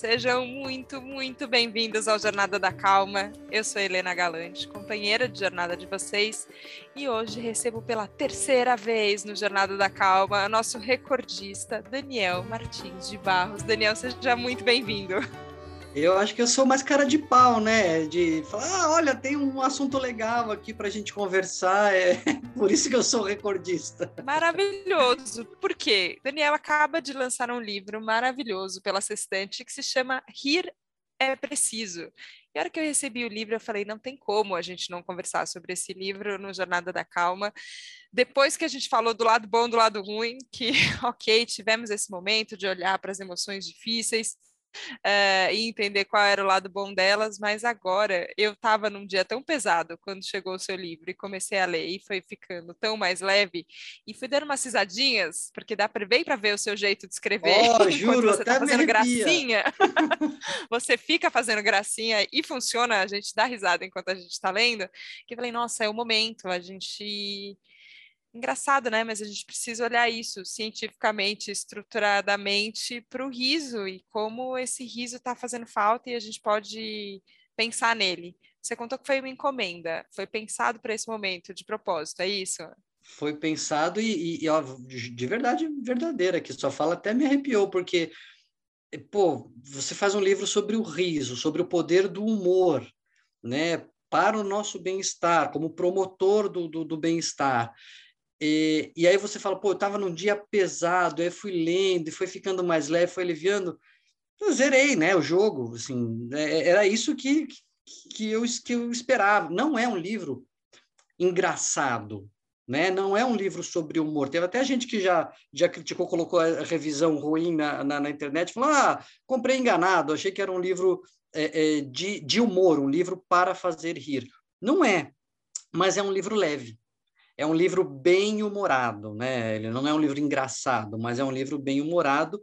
Sejam muito, muito bem-vindos ao Jornada da Calma. Eu sou Helena Galante, companheira de jornada de vocês, e hoje recebo pela terceira vez no Jornada da Calma nosso recordista, Daniel Martins de Barros. Daniel, seja muito bem-vindo. Eu acho que eu sou mais cara de pau, né? De falar, ah, olha, tem um assunto legal aqui para a gente conversar. É por isso que eu sou recordista. Maravilhoso. Por quê? Daniel acaba de lançar um livro maravilhoso pela Sextante que se chama Rir é Preciso. E a hora que eu recebi o livro, eu falei, não tem como a gente não conversar sobre esse livro no Jornada da Calma. Depois que a gente falou do lado bom, do lado ruim, que, ok, tivemos esse momento de olhar para as emoções difíceis, uh, e entender qual era o lado bom delas, mas agora eu estava num dia tão pesado quando chegou o seu livro e comecei a ler e foi ficando tão mais leve e fui dando umas risadinhas, porque dá para bem para ver o seu jeito de escrever. Oh, juro, você está fazendo gracinha. você fica fazendo gracinha e funciona, a gente dá risada enquanto a gente está lendo. Que eu falei, nossa, é o momento, a gente engraçado, né? Mas a gente precisa olhar isso cientificamente, estruturadamente para o riso e como esse riso está fazendo falta e a gente pode pensar nele. Você contou que foi uma encomenda, foi pensado para esse momento de propósito, é isso? Foi pensado e, e, ó, de verdade verdadeira, que só fala até me arrepiou, porque, pô, você faz um livro sobre o riso, sobre o poder do humor, né? Para o nosso bem-estar, como promotor do, do, do bem-estar. E, e aí você fala, pô, eu estava num dia pesado, aí fui lendo, e foi ficando mais leve, foi aliviando. Eu zerei, né, o jogo, assim, é, era isso que, que, eu, que eu esperava. Não é um livro engraçado, né? Não é um livro sobre humor. Teve até gente que já, já criticou, colocou a revisão ruim na, na, na internet, falou, ah, comprei enganado, achei que era um livro é, é, de, de humor, um livro para fazer rir. Não é, mas é um livro leve é um livro bem humorado, né? Ele não é um livro engraçado, mas é um livro bem humorado,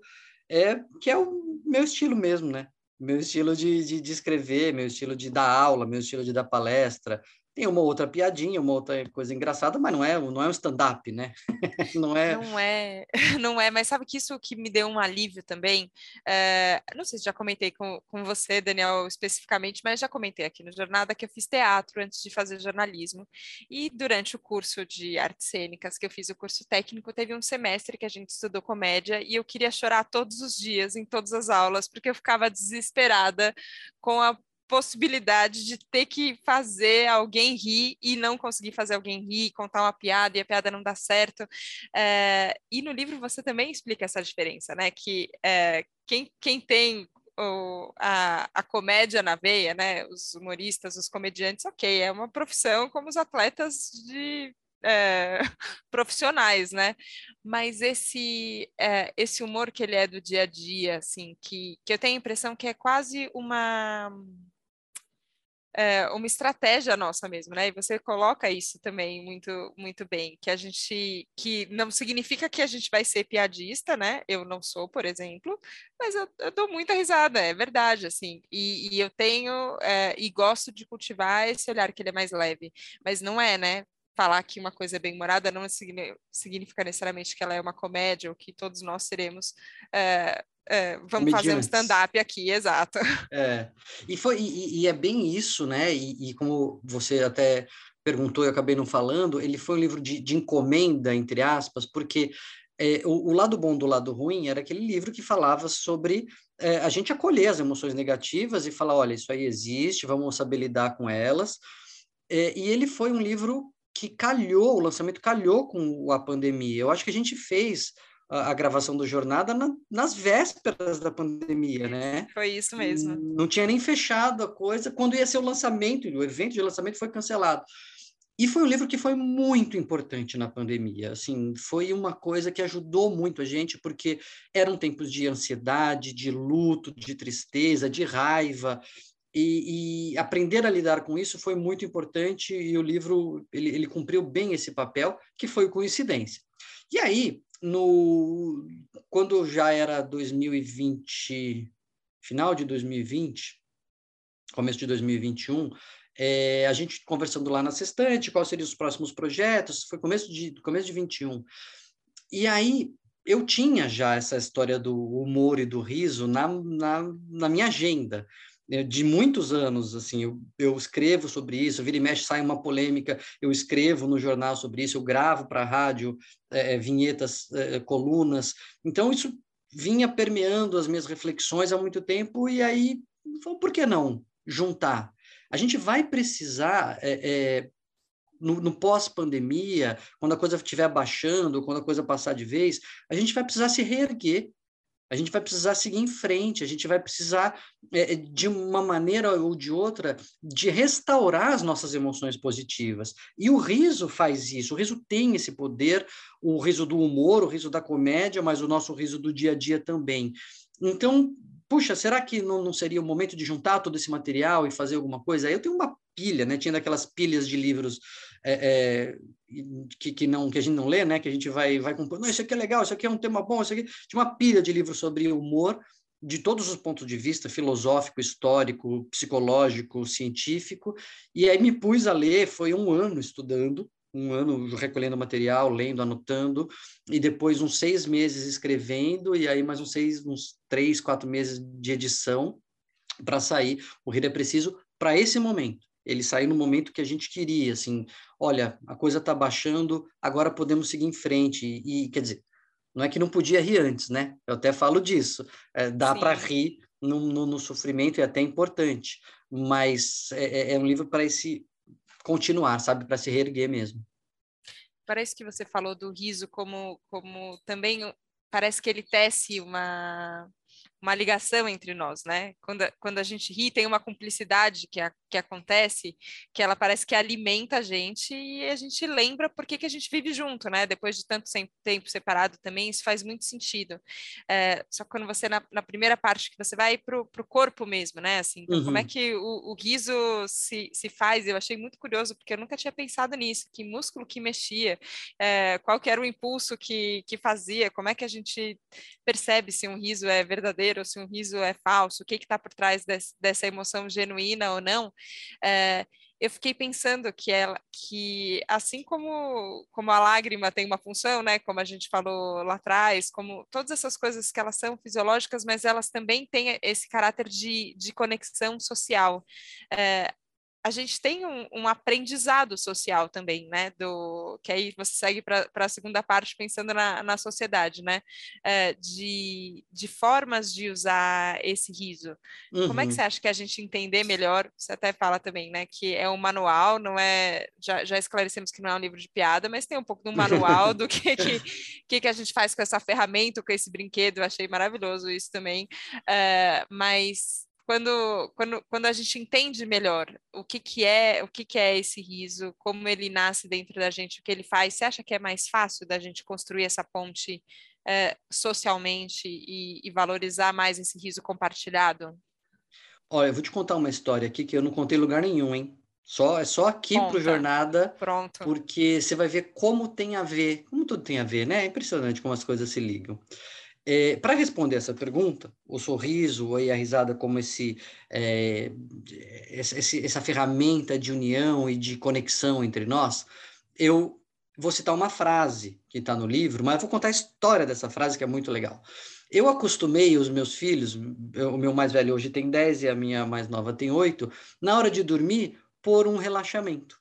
é, que é o meu estilo mesmo, né? Meu estilo de, de, de escrever, meu estilo de dar aula, meu estilo de dar palestra, tem uma outra piadinha, uma outra coisa engraçada, mas não é, não é um stand-up, né? não é. Não é, não é, mas sabe que isso que me deu um alívio também. É, não sei se já comentei com, com você, Daniel, especificamente, mas já comentei aqui no Jornada que eu fiz teatro antes de fazer jornalismo. E durante o curso de artes cênicas, que eu fiz o curso técnico, teve um semestre que a gente estudou comédia e eu queria chorar todos os dias, em todas as aulas, porque eu ficava desesperada com a possibilidade de ter que fazer alguém rir e não conseguir fazer alguém rir, contar uma piada e a piada não dar certo. É, e no livro você também explica essa diferença, né? Que é, quem, quem tem o, a, a comédia na veia, né? Os humoristas, os comediantes, ok, é uma profissão como os atletas de é, profissionais, né? Mas esse é, esse humor que ele é do dia a dia, assim, que, que eu tenho a impressão que é quase uma é, uma estratégia nossa mesmo, né? E você coloca isso também muito, muito bem, que a gente, que não significa que a gente vai ser piadista, né? Eu não sou, por exemplo, mas eu, eu dou muita risada, é verdade, assim. E, e eu tenho é, e gosto de cultivar esse olhar que ele é mais leve, mas não é, né? Falar que uma coisa é bem humorada não significa necessariamente que ela é uma comédia ou que todos nós seremos é, é, vamos fazer um stand-up aqui, exato. É, e, foi, e, e é bem isso, né? E, e, como você até perguntou e eu acabei não falando, ele foi um livro de, de encomenda, entre aspas, porque é, o, o, lado bom do lado ruim era aquele livro que falava sobre é, a gente acolher as emoções negativas e falar, olha, isso aí existe, vamos saber lidar com elas. É, e ele foi um livro que calhou, o lançamento calhou com a pandemia. Eu acho que a gente fez a, a gravação do Jornada na, nas vésperas da pandemia, né? Foi isso mesmo. Não tinha nem fechado a coisa quando ia ser o lançamento, o evento de lançamento foi cancelado. E foi um livro que foi muito importante na pandemia, assim, foi uma coisa que ajudou muito a gente, porque eram tempos de ansiedade, de luto, de tristeza, de raiva, e, e, aprender a lidar com isso foi muito importante e o livro ele, ele cumpriu bem esse papel, que foi coincidência. E aí, no quando já era 2020, final de 2020, começo de 2021, é, a gente conversando lá na Sextante, quais seriam os próximos projetos, foi começo de começo de 21. E aí eu tinha já essa história do humor e do riso na, na, na minha agenda de muitos anos, assim, eu, eu, escrevo sobre isso, vira e mexe, sai uma polêmica, eu escrevo no jornal sobre isso, eu gravo para a rádio é, vinhetas, é, colunas, então isso vinha permeando as minhas reflexões há muito tempo, e aí, por que não juntar? A gente vai precisar é, é no, no pós-pandemia, quando a coisa estiver baixando, quando a coisa passar de vez, a gente vai precisar se reerguer. A gente vai precisar seguir em frente, a gente vai precisar, é, de uma maneira ou de outra, de restaurar as nossas emoções positivas. E o riso faz isso, o riso tem esse poder, o riso do humor, o riso da comédia, mas o nosso riso do dia a dia também. Então, puxa, será que não, não seria o momento de juntar todo esse material e fazer alguma coisa? Eu tenho uma pilha, né? Tinha daquelas pilhas de livros é, é, que, que, não que a gente não lê, né? Que a gente vai vai comprando. Não, isso aqui é legal, isso aqui é um tema bom, isso aqui tinha uma pilha de livros sobre humor de todos os pontos de vista, filosófico, histórico, psicológico, científico, e aí me pus a ler, foi um ano estudando, um ano recolhendo material, lendo, anotando, e depois uns seis meses escrevendo, e aí mais uns seis, uns três, quatro meses de edição para sair. O Rir é Preciso para esse momento. Ele saiu no momento que a gente queria, assim, olha, a coisa está baixando, agora podemos seguir em frente. E, e, quer dizer, não é que não podia rir antes, né? Eu até falo disso. É, dá para rir no, no, no, sofrimento, é até importante, mas é, é, é um livro para esse continuar, sabe? Para se reerguer mesmo. Parece que você falou do riso como, como também parece que ele tece uma uma ligação entre nós, né? Quando, quando a gente ri, tem uma cumplicidade que, a, que acontece, que ela parece que alimenta a gente e a gente lembra por que, que a gente vive junto, né? Depois de tanto tempo separado também, isso faz muito sentido. É, só que quando você, na, na, primeira parte, que você vai para o corpo mesmo, né? Assim, então, uhum. como é uhum. que o, o riso se, se faz? Eu achei muito curioso, porque eu nunca tinha pensado nisso, que músculo que mexia, é, qual que era o impulso que, que fazia, como é que a gente percebe se um riso é verdadeiro verdadeiro, se um riso é falso, o que está por trás desse, dessa emoção genuína ou não, é, eu fiquei pensando que ela, que assim como como a lágrima tem uma função, né, como a gente falou lá atrás, como todas essas coisas que elas são fisiológicas, mas elas também têm esse caráter de, de conexão social. É, a gente tem um, um, aprendizado social também, né? Do que aí você segue para a segunda parte pensando na, na sociedade, né? É, de, de formas de usar esse riso. Uhum. Como é que uhum. você acha que a gente entender melhor? Você até fala também, né? Que é um manual, não é? Já, já esclarecemos que não é um livro de piada, mas tem um pouco de um manual do que que, que, que a gente faz com essa ferramenta, com esse brinquedo. Eu achei maravilhoso isso também. É, mas quando, quando, quando a gente entende melhor o que, que é o que, que é esse riso, como ele nasce dentro da gente, o que ele faz, você acha que é mais fácil da gente construir essa ponte é, socialmente e, e, valorizar mais esse riso compartilhado? Olha, eu vou te contar uma história aqui que eu não contei em lugar nenhum, hein? Só, é só aqui para Jornada, Pronto. porque você vai ver como tem a ver, como tudo tem a ver, né? É impressionante como as coisas se ligam. É, Para responder essa pergunta, o sorriso e a risada como esse, é, esse, essa ferramenta de união e de conexão entre nós, eu vou citar uma frase que está no livro, mas vou contar a história dessa frase que é muito legal. Eu acostumei os meus filhos, o meu mais velho hoje tem 10 e a minha mais nova tem 8, na hora de dormir, por um relaxamento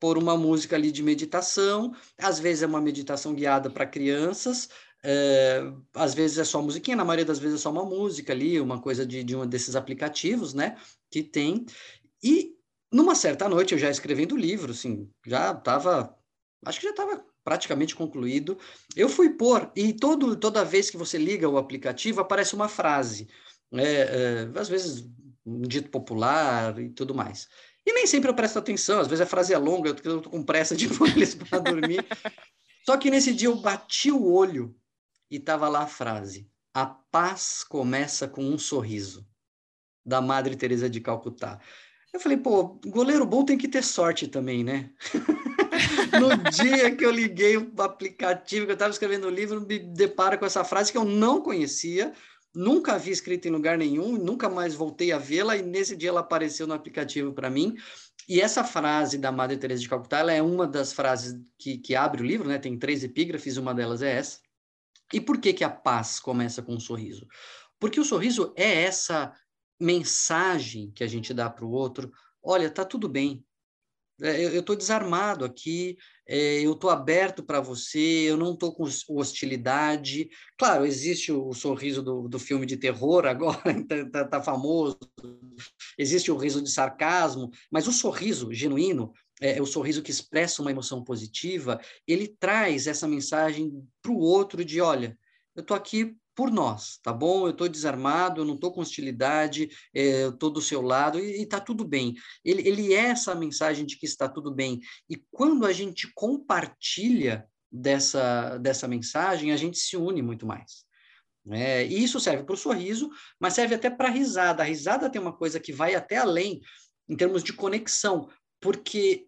por uma música ali de meditação, às vezes é uma meditação guiada para crianças, é, às vezes é só musiquinha, na maioria das vezes é só uma música ali, uma coisa de, de um desses aplicativos, né, que tem. E numa certa noite, eu já escrevendo o livro, assim, já estava, acho que já estava praticamente concluído. Eu fui pôr, e todo, toda vez que você liga o aplicativo, aparece uma frase, é, é, às vezes um dito popular e tudo mais. E nem sempre eu presto atenção, às vezes a frase é longa, eu estou com pressa de pôr eles para dormir. Só que nesse dia eu bati o olho e estava lá a frase: A paz começa com um sorriso, da Madre Teresa de Calcutá. Eu falei, pô, goleiro bom tem que ter sorte também, né? no dia que eu liguei o aplicativo, que eu estava escrevendo o livro, me deparo com essa frase que eu não conhecia, nunca vi escrita em lugar nenhum, nunca mais voltei a vê-la, e nesse dia ela apareceu no aplicativo para mim. E essa frase da Madre Teresa de Calcutá, ela é uma das frases que, que abre o livro, né? Tem três epígrafes, uma delas é essa E por que, que a paz começa com um sorriso? Porque o sorriso é essa mensagem que a gente dá para o outro: olha, tá tudo bem, é, eu estou desarmado aqui, é, eu estou aberto para você, eu não estou com hostilidade. Claro, existe o sorriso do, do filme de terror agora, está tá, tá famoso, existe o riso de sarcasmo, mas o sorriso genuíno, é, o sorriso que expressa uma emoção positiva, ele traz essa mensagem para o outro de, olha, eu estou aqui por nós, tá bom? Eu estou desarmado, eu não estou com hostilidade, é, eu estou do seu lado e está tudo bem. Ele, ele é essa mensagem de que está tudo bem. E quando a gente compartilha dessa, dessa mensagem, a gente se une muito mais. É, e isso serve para o sorriso, mas serve até para a risada. A risada tem uma coisa que vai até além em termos de conexão, porque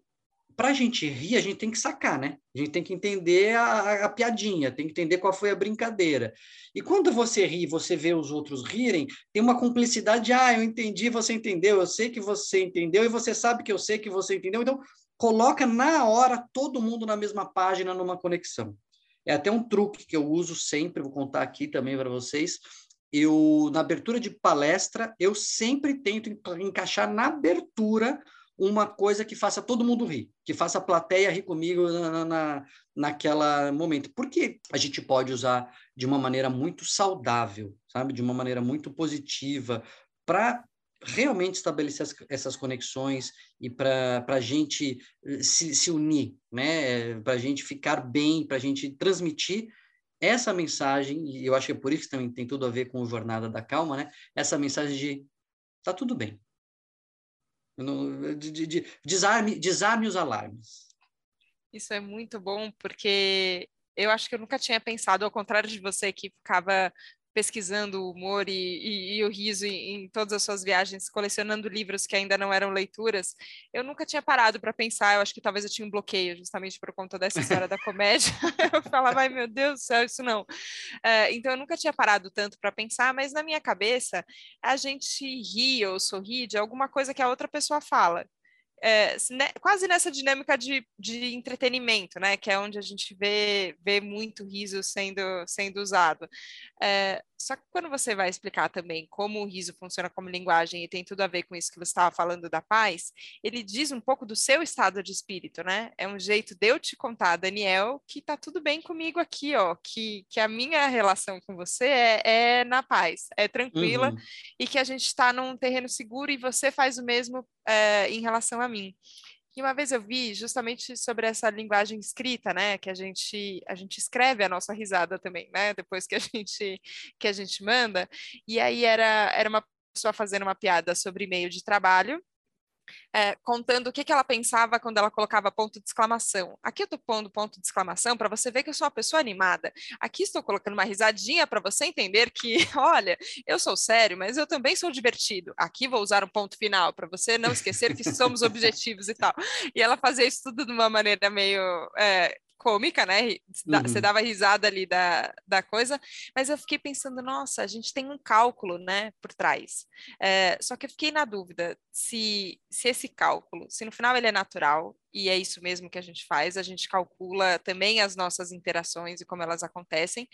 para a gente rir, a gente tem que sacar, né? A gente tem que entender a, a, piadinha, tem que entender qual foi a brincadeira. E quando você ri, você vê os outros rirem, tem uma cumplicidade, ah, eu entendi, você entendeu, eu sei que você entendeu, e você sabe que eu sei que você entendeu. Então, coloca na hora todo mundo na mesma página, numa conexão. É até um truque que eu uso sempre, vou contar aqui também para vocês. Eu, na abertura de palestra, eu sempre tento encaixar na abertura uma coisa que faça todo mundo rir, que faça a plateia rir comigo na, na, naquela momento. Porque a gente pode usar de uma maneira muito saudável, sabe? De uma maneira muito positiva, para realmente estabelecer as, essas conexões e para a gente eh, se, se unir, né? Para a gente ficar bem, para a gente transmitir essa mensagem, e eu acho que é por isso que também tem tudo a ver com o Jornada da Calma, né? Essa mensagem de tá tudo bem, no, de, de, de, desarme, desarme os alarmes. Isso é muito bom, porque eu acho que eu nunca tinha pensado, ao contrário de você que ficava pesquisando o humor e, e, e o riso em, em, todas as suas viagens, colecionando livros que ainda não eram leituras, eu nunca tinha parado para pensar. Eu acho que talvez eu tinha um bloqueio, justamente por conta dessa história da comédia. eu falava, ai meu Deus do céu, isso não. Uh, então eu nunca tinha parado tanto para pensar, mas na minha cabeça a gente ri ou sorri de alguma coisa que a outra pessoa fala é, né, quase nessa dinâmica de, de entretenimento, né, que é onde a gente vê, vê muito riso sendo, sendo usado. É, só que quando você vai explicar também como o riso funciona como linguagem e tem tudo a ver com isso que você estava falando da paz, ele diz um pouco do seu estado de espírito, né? É um jeito de eu te contar, Daniel, que tá tudo bem comigo aqui, ó, que, que a minha relação com você é, é na paz, é tranquila uhum. e que a gente está num terreno seguro e você faz o mesmo é, em relação a mim. E uma vez eu vi justamente sobre essa linguagem escrita, né, que a gente a gente escreve a nossa risada também, né, depois que a gente que a gente manda. E aí era era uma pessoa fazendo uma piada sobre e-mail de trabalho é, contando o que, que ela pensava quando ela colocava ponto de exclamação. Aqui eu estou pondo ponto de exclamação para você ver que eu sou uma pessoa animada. Aqui estou colocando uma risadinha para você entender que, olha, eu sou sério, mas eu também sou divertido. Aqui vou usar um ponto final para você não esquecer que somos objetivos e tal. E ela fazia isso tudo de uma maneira meio é, cômica, né? Você uhum. dava risada ali da, da coisa, mas eu fiquei pensando, nossa, a gente tem um cálculo, né, por trás. É, só que eu fiquei na dúvida se, se esse cálculo, se no final ele é natural, e é isso mesmo que a gente faz, a gente calcula também as nossas interações e como elas acontecem,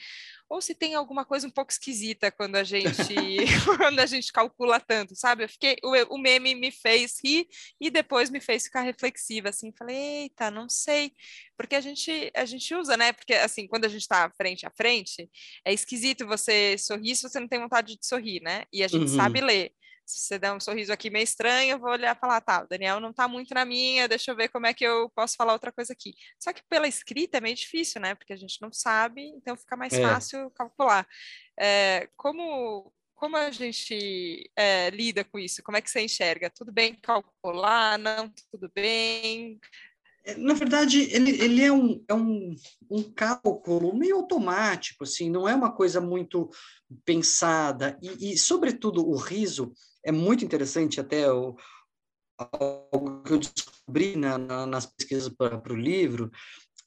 ou se tem alguma coisa um pouco esquisita quando a gente quando a gente calcula tanto, sabe? Eu fiquei o, o meme me fez rir e depois me fez ficar reflexiva assim, falei, eita, não sei, porque a gente a gente usa, né? Porque assim, quando a gente está frente a frente, é esquisito você sorrir se você não tem vontade de sorrir, né? E a gente uhum. sabe ler se você der um sorriso aqui meio estranho, eu vou olhar e falar, tá, o Daniel não tá muito na minha, deixa eu ver como é que eu posso falar outra coisa aqui. Só que pela escrita é meio difícil, né? Porque a gente não sabe, então fica mais é. fácil calcular. É, como, como a gente é, lida com isso? Como é que você enxerga? Tudo bem calcular? Não, tudo bem? Na verdade, ele, ele é, um, é um, um cálculo meio automático, assim, não é uma coisa muito pensada. E, e sobretudo, o riso é muito interessante, até o, algo que eu descobri na, na, nas pesquisas para o livro.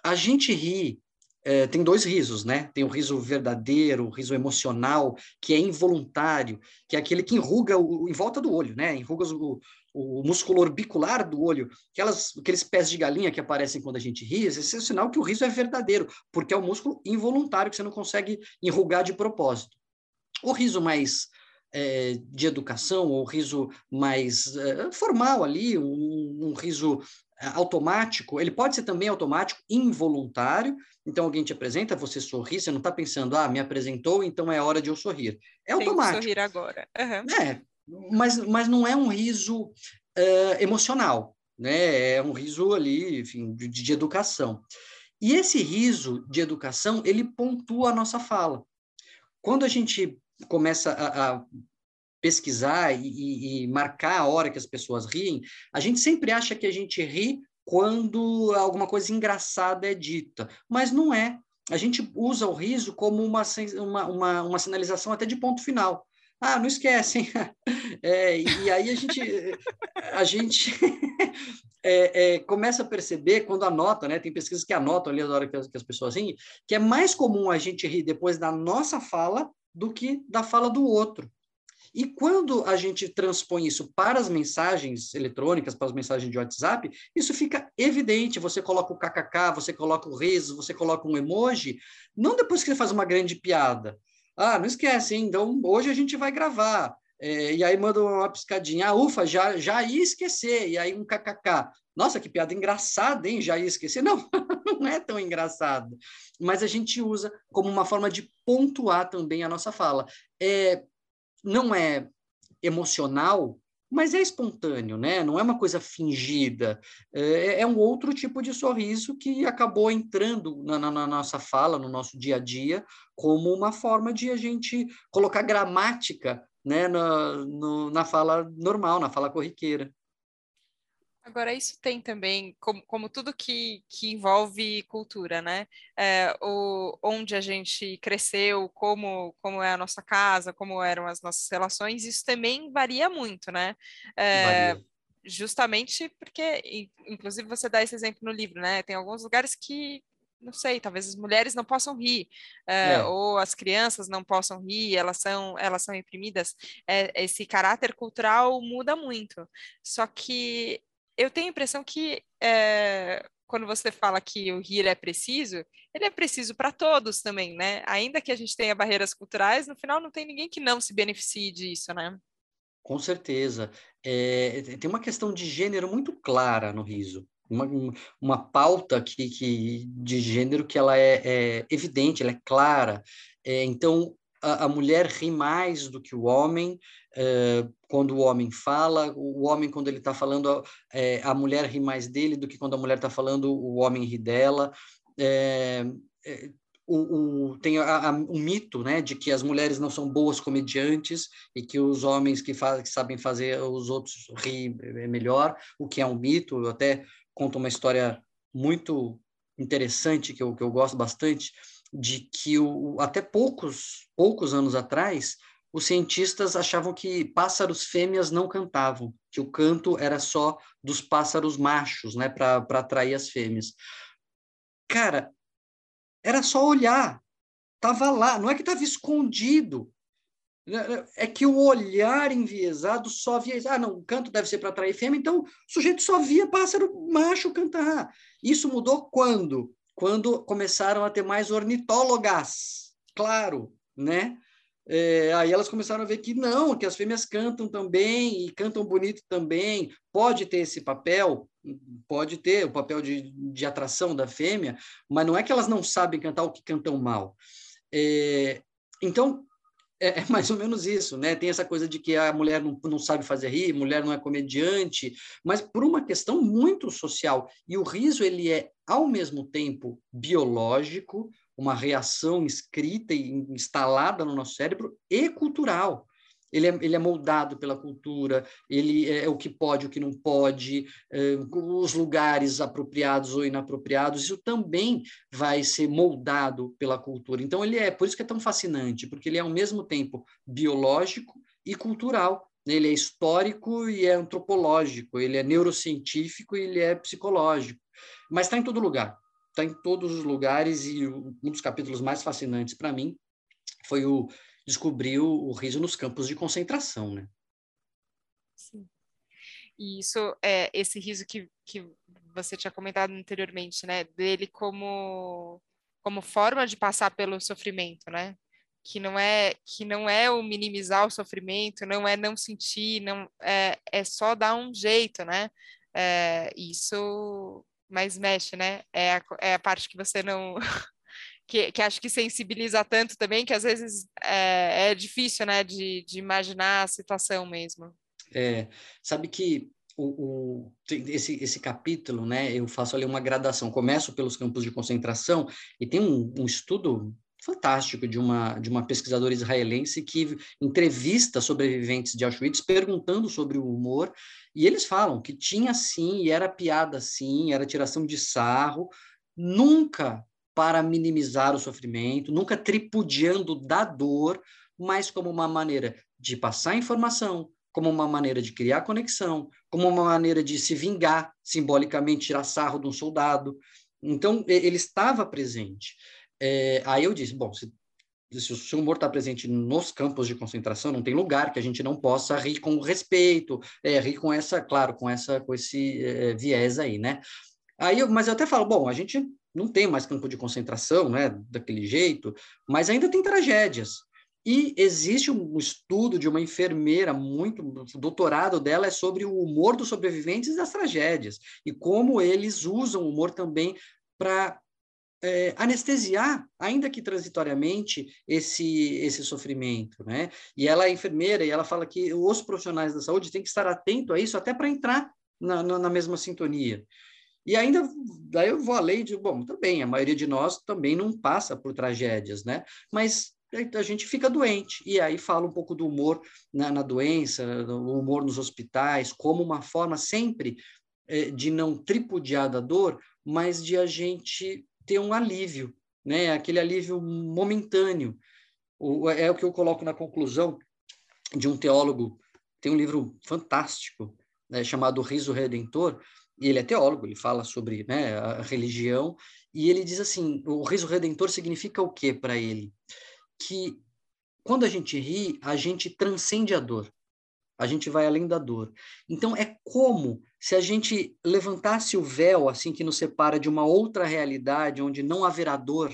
A gente ri é, tem dois risos, né? Tem o riso verdadeiro, o riso emocional, que é involuntário, que é aquele que enruga o, em volta do olho, né? Enruga o, o músculo orbicular do olho, aquelas, aqueles pés de galinha que aparecem quando a gente ri, esse é o sinal que o riso é verdadeiro, porque é um músculo involuntário que você não consegue enrugar de propósito. O riso mais é, de educação, ou riso mais é, formal ali, um, um riso é, automático, ele pode ser também automático, involuntário. Então, alguém te apresenta, você sorri, você não está pensando, ah, me apresentou, então é hora de eu sorrir. É Tem automático. sorrir agora. Uhum. É, mas, mas não é um riso uh, emocional, né? É um riso ali, enfim, de, de educação. E esse riso de educação, ele pontua a nossa fala. Quando a gente começa a, a pesquisar e, e, marcar a hora que as pessoas riem, a gente sempre acha que a gente ri quando alguma coisa engraçada é dita, mas não é. A gente usa o riso como uma, uma, uma, uma sinalização até de ponto final. Ah, não esquecem. É, e aí a gente, a gente é, é, começa a perceber quando anota, né? Tem pesquisas que anotam ali a hora que as, que as pessoas riem, que é mais comum a gente rir depois da nossa fala do que da fala do outro. E quando a gente transpõe isso para as mensagens eletrônicas, para as mensagens de WhatsApp, isso fica evidente. Você coloca o kkk, você coloca o riso, você coloca um emoji, não depois que você faz uma grande piada. Ah, não esquece, hein? Então hoje a gente vai gravar. É, e aí manda uma piscadinha. Ah, ufa, já, já ia esquecer. E aí um kkk. Nossa, que piada engraçada, hein? Já ia esquecer. Não, não é tão engraçado. Mas a gente usa como uma forma de pontuar também a nossa fala. É, não é emocional, mas é espontâneo, né? Não é uma coisa fingida. É, é um outro tipo de sorriso que acabou entrando na, na, na, nossa fala, no nosso dia a dia, como uma forma de a gente colocar gramática né, na, no, na fala normal, na fala corriqueira. Agora, isso tem também, como, como tudo que, que envolve cultura, né? É, o, onde a gente cresceu, como, como é a nossa casa, como eram as nossas relações, isso também varia muito, né? É, justamente porque, inclusive, você dá esse exemplo no livro, né? Tem alguns lugares que não sei, talvez as mulheres não possam rir, é, é. ou as crianças não possam rir, elas são, elas são reprimidas. É, esse caráter cultural muda muito. Só que eu tenho a impressão que é, quando você fala que o rir é preciso, ele é preciso para todos também, né? Ainda que a gente tenha barreiras culturais, no final não tem ninguém que não se beneficie disso, né? Com certeza. É, tem uma questão de gênero muito clara no riso. Uma, uma pauta que, que, de gênero que ela é, é evidente, ela é clara. É, então, a, mulher ri mais do que o homem, é, quando o homem fala, o homem, quando ele está falando, é, a mulher ri mais dele do que quando a mulher está falando, o homem ri dela. É o, o, tem a, a, um mito né, de que as mulheres não são boas comediantes e que os homens que, faz, que sabem fazer os outros rir melhor, o que é um mito. Eu até conto uma história muito interessante que eu, que eu gosto bastante, de que o, até poucos, poucos anos atrás os cientistas achavam que pássaros fêmeas não cantavam, que o canto era só dos pássaros machos, né, para atrair as fêmeas. Cara, era só olhar, tava lá, não é que estava escondido. É que o olhar enviesado só via. Ah, não, o canto deve ser para atrair fêmea, então o sujeito só via pássaro macho cantar. Isso mudou quando? Quando começaram a ter mais ornitólogas, claro, né? É, aí elas começaram a ver que não, que as fêmeas cantam também e cantam bonito também, pode ter esse papel, pode ter o papel de, de atração da fêmea, mas não é que elas não sabem cantar ou que cantam mal. É, então, é, é, mais ou menos isso, né? Tem essa coisa de que a mulher não, não sabe fazer rir, mulher não é comediante, mas por uma questão muito social. E o riso, ele é, ao mesmo tempo, biológico, uma reação escrita e instalada no nosso cérebro e cultural. Ele é, ele é moldado pela cultura, ele é, é o que pode, o que não pode, é, os lugares apropriados ou inapropriados, isso também vai ser moldado pela cultura. Então, ele é, por isso que é tão fascinante, porque ele é ao mesmo tempo biológico e cultural. Ele é histórico e é antropológico, ele é neurocientífico e ele é psicológico, mas está em todo lugar está em todos os lugares e um dos capítulos mais fascinantes para mim foi o descobrir o, o riso nos campos de concentração, né? Sim. E isso é esse riso que, que você tinha comentado anteriormente, né? Dele como como forma de passar pelo sofrimento, né? Que não é que não é o minimizar o sofrimento, não é não sentir, não é, é só dar um jeito, né? É, isso mais mexe, né? É a, é a parte que você não que, que acho que sensibiliza tanto também que às vezes é, é difícil, né? De, de imaginar a situação mesmo. É, sabe que o, o, esse, esse capítulo, né, eu faço ali uma gradação. Começo pelos campos de concentração e tem um, um estudo fantástico de uma, de uma pesquisadora israelense que entrevista sobreviventes de Auschwitz perguntando sobre o humor, e eles falam que tinha sim, e era piada sim, era tiração de sarro, nunca para minimizar o sofrimento, nunca tripudiando da dor, mas como uma maneira de passar informação, como uma maneira de criar conexão, como uma maneira de se vingar, simbolicamente tirar sarro de um soldado. Então, ele estava presente. É, aí eu disse, bom, se, se o humor está presente nos campos de concentração, não tem lugar que a gente não possa rir com respeito, é, rir com essa, claro, com essa, com esse é, viés aí, né? Aí, mas eu até falo, bom, a gente não tem mais campo de concentração, né, daquele jeito, mas ainda tem tragédias. E existe um estudo de uma enfermeira, muito, o doutorado dela é sobre o humor dos sobreviventes das tragédias e como eles usam o humor também para é, anestesiar, ainda que transitoriamente, esse, esse sofrimento, né? E ela é enfermeira e ela fala que os profissionais da saúde têm que estar atento a isso até para entrar na, na, na mesma sintonia. E ainda, daí eu vou além de, bom, também, a maioria de nós também não passa por tragédias, né? Mas a gente fica doente. E aí fala um pouco do humor na, na doença, o humor nos hospitais, como uma forma sempre é, de não tripudiar da dor, mas de a gente ter um alívio, né? Aquele alívio momentâneo. O, é o que eu coloco na conclusão de um teólogo, tem um livro fantástico, né, chamado Riso Redentor, ele é teólogo, ele fala sobre né, a religião, e ele diz assim: o riso redentor significa o que para ele? que quando a gente ri, a gente transcende a dor. A gente vai além da dor. Então é como se a gente levantasse o véu assim que nos separa de uma outra realidade onde não haverá dor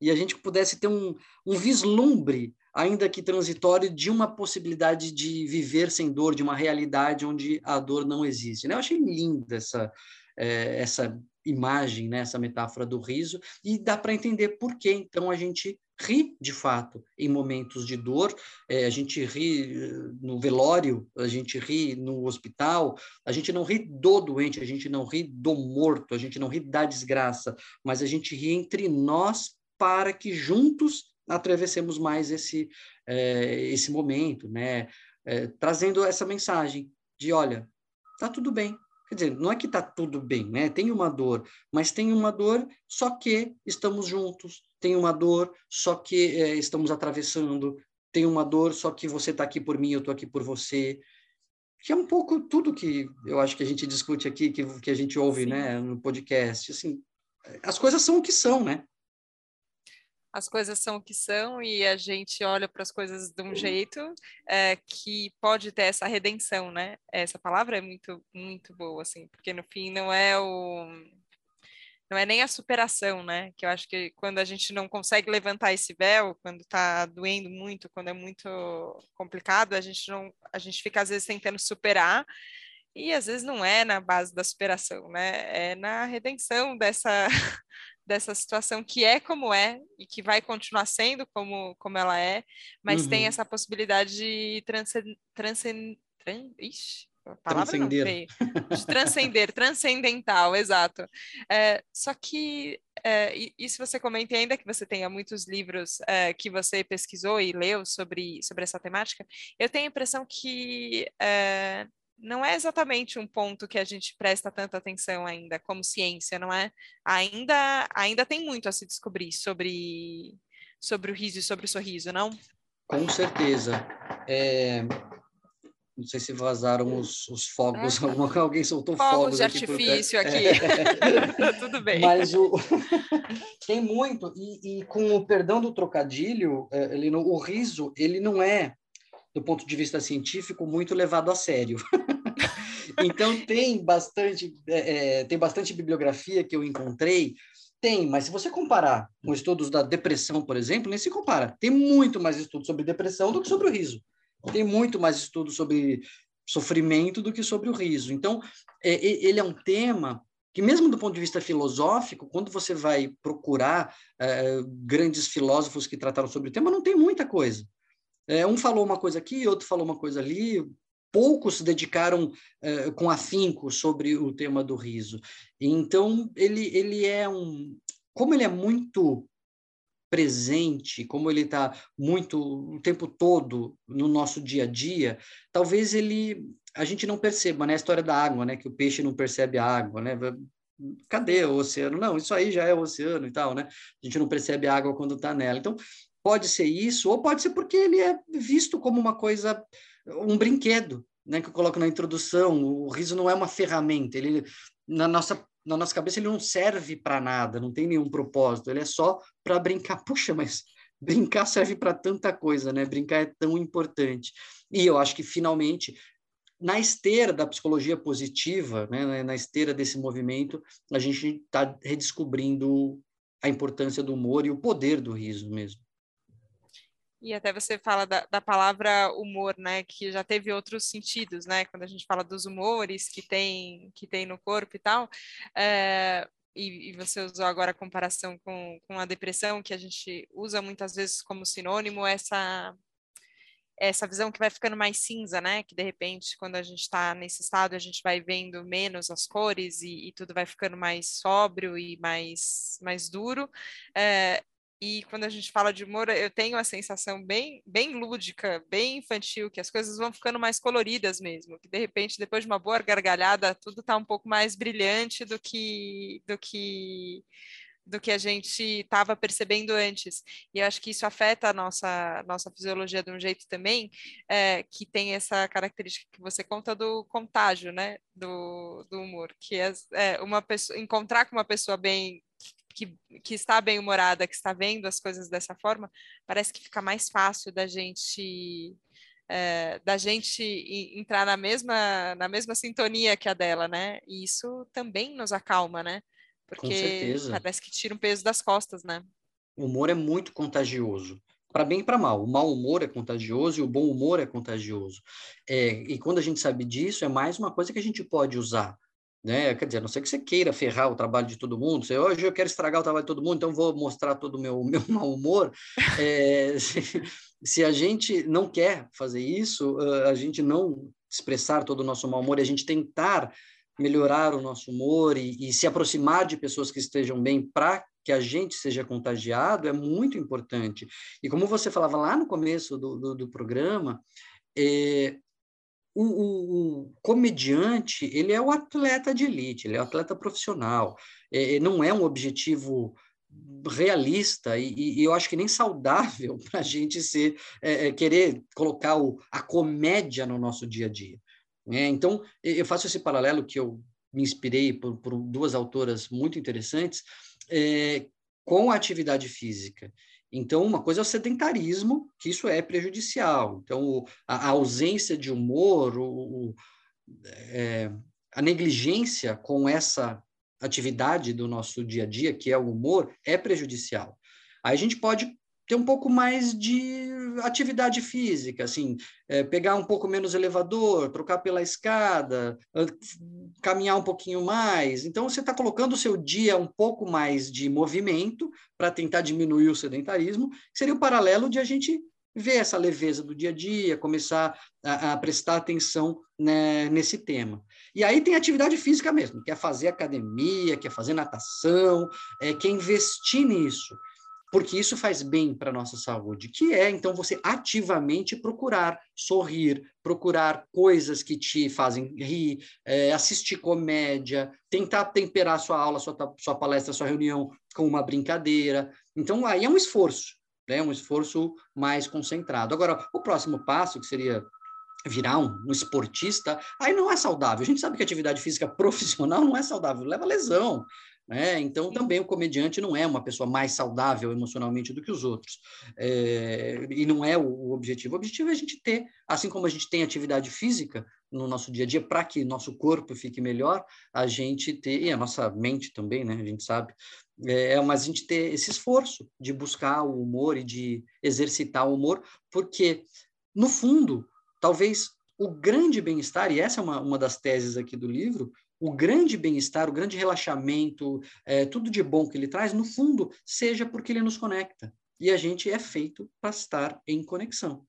e a gente pudesse ter um, um vislumbre, ainda que transitório, de uma possibilidade de viver sem dor, de uma realidade onde a dor não existe. Né? Eu achei linda essa, é, essa imagem, né? essa metáfora do riso, e dá para entender por que então a gente ri de fato em momentos de dor. É, a gente ri eh, no velório, a gente ri no hospital, a gente não ri do doente, a gente não ri do morto, a gente não ri da desgraça, mas a gente ri entre nós para que juntos atravessemos mais esse, é, esse momento, né? É, trazendo essa mensagem de, olha, tá tudo bem, Quer dizer, não é que está tudo bem, né? Tem uma dor, mas tem uma dor, só que estamos juntos. Tem uma dor, só que é, estamos atravessando. Tem uma dor, só que você está aqui por mim, eu estou aqui por você. Que é um pouco tudo que eu acho que a gente discute aqui, que, que a gente ouve, né, no podcast. Assim, as coisas são o que são, né? As coisas são o que são e a gente olha para as coisas de um jeito é, que pode ter essa redenção, né? Essa palavra é muito, muito boa, assim, porque no fim não é o não é nem a superação, né? Que eu acho que quando a gente não consegue levantar esse véu, quando está doendo muito, quando é muito complicado, a gente não, a gente fica às vezes tentando superar e às vezes não é na base da superação, né? É na redenção dessa dessa situação que é como é e que vai continuar sendo como, como ela é, mas uhum. tem essa possibilidade de transcender. Transcend, tran, ixi, transcender. De transcender, transcendental, exato. É, só que é, isso você comenta ainda que você tenha muitos livros é, que você pesquisou e leu sobre, sobre essa temática, eu tenho a impressão que é, não é exatamente um ponto que a gente presta tanta atenção ainda como ciência, não é? Ainda, ainda tem muito a se descobrir sobre, sobre o riso e sobre o sorriso, não? Com certeza. É... Não sei se vazaram os, os fogos, ah, alguém soltou fogos, fogos de artifício aqui. aqui. Tudo bem. Mas o... tem muito, e, e, com o perdão do trocadilho, ele, é, o riso, ele não é do ponto de vista científico, muito levado a sério. então tem bastante, é, é, tem bastante bibliografia que eu encontrei. Tem, mas se você comparar com estudos da depressão, por exemplo, nem se compara. Tem muito mais estudos sobre depressão do que sobre o riso. Tem muito mais estudos sobre sofrimento do que sobre o riso. Então, é, ele é um tema que mesmo do ponto de vista filosófico, quando você vai procurar é, grandes filósofos que trataram sobre o tema, não tem muita coisa. É, um falou uma coisa aqui, outro falou uma coisa ali, poucos se dedicaram é, com afinco sobre o tema do riso. Então, ele, ele é um... Como ele é muito presente, como ele está muito o tempo todo no nosso dia a dia, talvez ele a gente não perceba, né? A história da água, né? Que o peixe não percebe a água, né? Cadê o oceano? Não, isso aí já é o oceano e tal, né? A gente não percebe a água quando está nela. Então, pode ser isso, ou pode ser porque ele é visto como uma coisa, um brinquedo, né? Que eu coloco na introdução. O riso não é uma ferramenta, ele na nossa na nossa cabeça ele não serve para nada, não tem nenhum propósito, ele é só para brincar. Puxa, mas brincar serve para tanta coisa, né? Brincar é tão importante. E eu acho que finalmente na esteira da psicologia positiva, né, na esteira desse movimento, a gente está redescobrindo a importância do humor e o poder do riso mesmo. E até você fala da, da, palavra humor, né, que já teve outros sentidos, né, quando a gente fala dos humores que tem, que tem no corpo e tal, é, e, e, você usou agora a comparação com, com a depressão, que a gente usa muitas vezes como sinônimo essa essa visão que vai ficando mais cinza, né? Que de repente, quando a gente está nesse estado, a gente vai vendo menos as cores e, e, tudo vai ficando mais sóbrio e mais, mais duro. É, e quando a gente fala de humor, eu tenho a sensação bem, bem lúdica, bem infantil, que as coisas vão ficando mais coloridas mesmo, que de repente, depois de uma boa gargalhada, tudo está um pouco mais brilhante do que, do que do que a gente estava percebendo antes. E eu acho que isso afeta a nossa, nossa fisiologia de um jeito também, é, que tem essa característica que você conta do contágio, né, do, do humor, que é, é uma pessoa, encontrar com uma pessoa bem que, que está bem humorada, que está vendo as coisas dessa forma, parece que fica mais fácil da gente é, da gente entrar na mesma na mesma sintonia que a dela, né? E isso também nos acalma, né? Porque parece que tira um peso das costas, né? O humor é muito contagioso. Para bem e para mal. O mau humor é contagioso e o bom humor é contagioso. É, e quando a gente sabe disso, é mais uma coisa que a gente pode usar. Né? Quer dizer, a não ser que você queira ferrar o trabalho de todo mundo, você, hoje eu quero estragar o trabalho de todo mundo, então vou mostrar todo o meu, meu mau humor. É, se, se, a gente não quer fazer isso, a gente não expressar todo o nosso mau humor a gente tentar melhorar o nosso humor e, e se aproximar de pessoas que estejam bem para que a gente seja contagiado é muito importante. E como você falava lá no começo do, do, do programa, é, o, o, o, comediante ele é o atleta de elite, ele é o atleta profissional. É, não é um objetivo realista e, e, eu acho que nem saudável para a gente ser é, é, querer colocar o, a comédia no nosso dia a dia. É, então, eu faço esse paralelo que eu me inspirei por, por duas autoras muito interessantes é, com a atividade física. Então, uma coisa é o sedentarismo, que isso é prejudicial. Então, a, a ausência de humor, o, o, é, a negligência com essa atividade do nosso dia a dia, que é o humor, é prejudicial. Aí a gente pode ter um pouco mais de atividade física, assim, é, pegar um pouco menos elevador, trocar pela escada, caminhar um pouquinho mais. Então, você está colocando o seu dia um pouco mais de movimento para tentar diminuir o sedentarismo, seria o paralelo de a gente ver essa leveza do dia a dia, começar a, a prestar atenção né, nesse tema. E aí tem atividade física mesmo, que é fazer academia, que é fazer natação, é, que é investir nisso porque isso faz bem para a nossa saúde, que é, então, você ativamente procurar sorrir, procurar coisas que te fazem rir, é, assistir comédia, tentar temperar sua aula, sua, sua palestra, sua reunião com uma brincadeira. Então, aí é um esforço, né? um esforço mais concentrado. Agora, o próximo passo, que seria virar um, um, esportista, aí não é saudável. A gente sabe que atividade física profissional não é saudável, leva lesão, né? Então, também o comediante não é uma pessoa mais saudável emocionalmente do que os outros. É, e não é o, o, objetivo. O objetivo é a gente ter, assim como a gente tem atividade física, no nosso dia a dia para que nosso corpo fique melhor, a gente ter, e a nossa mente também, né? A gente sabe, é, é, mas a gente ter esse esforço de buscar o humor e de exercitar o humor, porque, no fundo, talvez o grande bem-estar, e essa é uma, uma das teses aqui do livro, o grande bem-estar, o grande relaxamento, é, tudo de bom que ele traz, no fundo, seja porque ele nos conecta. E a gente é feito para estar em conexão.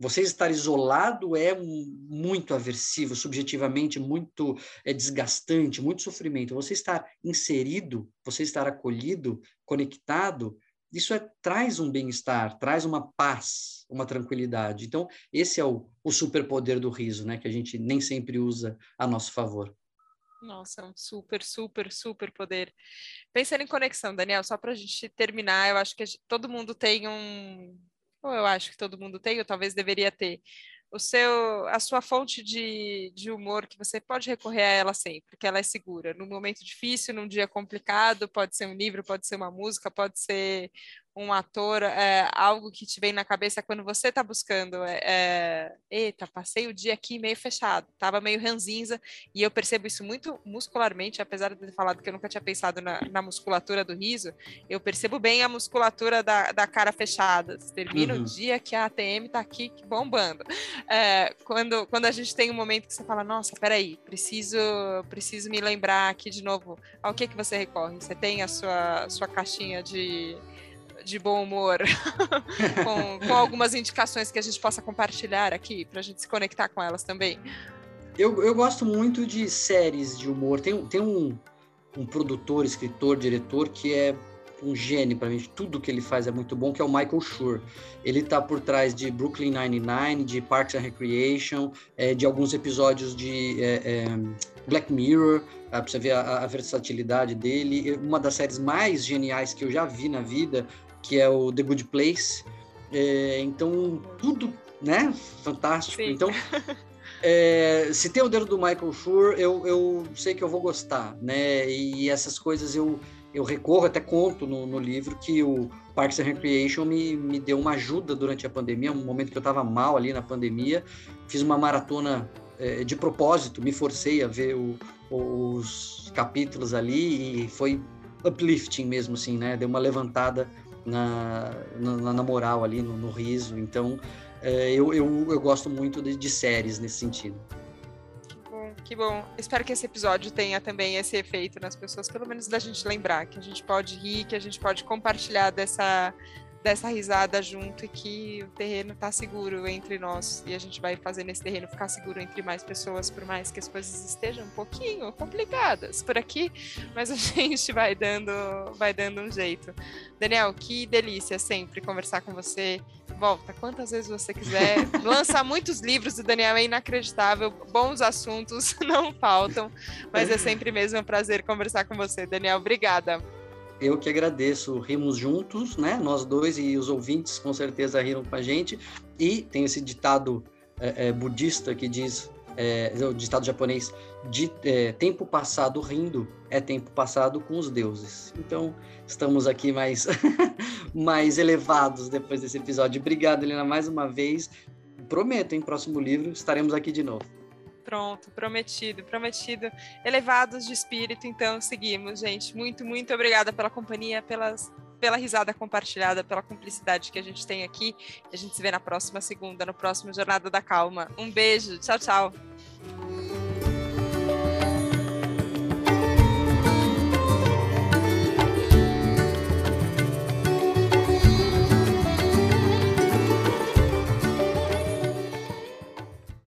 Você estar isolado é muito aversivo, subjetivamente muito é desgastante, muito sofrimento. Você estar inserido, você estar acolhido, conectado, isso é, traz um bem-estar, traz uma paz, uma tranquilidade. Então, esse é o, o superpoder do riso, né? Que a gente nem sempre usa a nosso favor. Nossa, um super, super, super poder. Pensando em conexão, Daniel, só para a gente terminar, eu acho que gente, todo mundo tem um, ou eu acho que todo mundo tem, ou talvez deveria ter, o seu, a sua fonte de, de humor que você pode recorrer a ela sempre, que ela é segura. No momento difícil, num dia complicado, pode ser um livro, pode ser uma música, pode ser um ator, é, algo que te vem na cabeça quando você está buscando. É, é, Eita, passei o dia aqui meio fechado, estava meio ranzinza, e eu percebo isso muito muscularmente, apesar de ter falado que eu nunca tinha pensado na, na musculatura do riso, eu percebo bem a musculatura da, da cara fechada. Termina uhum. o dia que a ATM está aqui bombando. É, quando, quando a gente tem um momento que você fala, nossa, peraí, preciso, preciso me lembrar aqui de novo, ao que, que você recorre? Você tem a sua, sua caixinha de de bom humor, com, com, algumas indicações que a gente possa compartilhar aqui, para a gente se conectar com elas também. Eu, eu gosto muito de séries de humor. Tem, tem um, um produtor, escritor, diretor que é um gênio para mim. Tudo que ele faz é muito bom, que é o Michael Schur. Ele está por trás de Brooklyn Nine-Nine, de Parks and Recreation, é, de alguns episódios de é, é, Black Mirror, para você ver a, a, versatilidade dele. Uma das séries mais geniais que eu já vi na vida que é o The Good Place. É, então, tudo, né? Fantástico. Sim. Então, é, se tem o dedo do Michael Schur, eu, eu sei que eu vou gostar, né? E essas coisas eu, eu recorro, até conto no, no livro que o Parks and Recreation me, me deu uma ajuda durante a pandemia, um momento que eu estava mal ali na pandemia. Fiz uma maratona é, de propósito, me forcei a ver o, os capítulos ali e foi uplifting mesmo, assim, né? Deu uma levantada na, na, na moral ali, no, no riso. Então, é, eu, eu, eu gosto muito de, de séries nesse sentido. Que bom, que bom. Espero que esse episódio tenha também esse efeito nas pessoas, pelo menos da gente lembrar que a gente pode rir, que a gente pode compartilhar dessa dessa risada junto e que o terreno está seguro entre nós e a gente vai fazendo esse terreno ficar seguro entre mais pessoas, por mais que as coisas estejam um pouquinho complicadas por aqui, mas a gente vai dando, vai dando um jeito. Daniel, que delícia sempre conversar com você. Volta quantas vezes você quiser. Lança muitos livros do Daniel, é inacreditável. Bons assuntos não faltam, mas é sempre mesmo um prazer conversar com você, Daniel. Obrigada. Eu que agradeço, rimos juntos, né? Nós dois e os ouvintes com certeza riram com a gente. E tem esse ditado é, é, budista que diz, é, o ditado japonês, de é, tempo passado rindo é tempo passado com os deuses. Então, estamos aqui mais, mais elevados depois desse episódio. Obrigado, Helena, mais uma vez. Prometo, em próximo livro estaremos aqui de novo. Pronto, prometido, prometido. Elevados de espírito, então seguimos, gente. Muito, muito obrigada pela companhia, pelas, pela risada compartilhada, pela cumplicidade que a gente tem aqui. A gente se vê na próxima segunda, no próximo Jornada da Calma. Um beijo, tchau, tchau.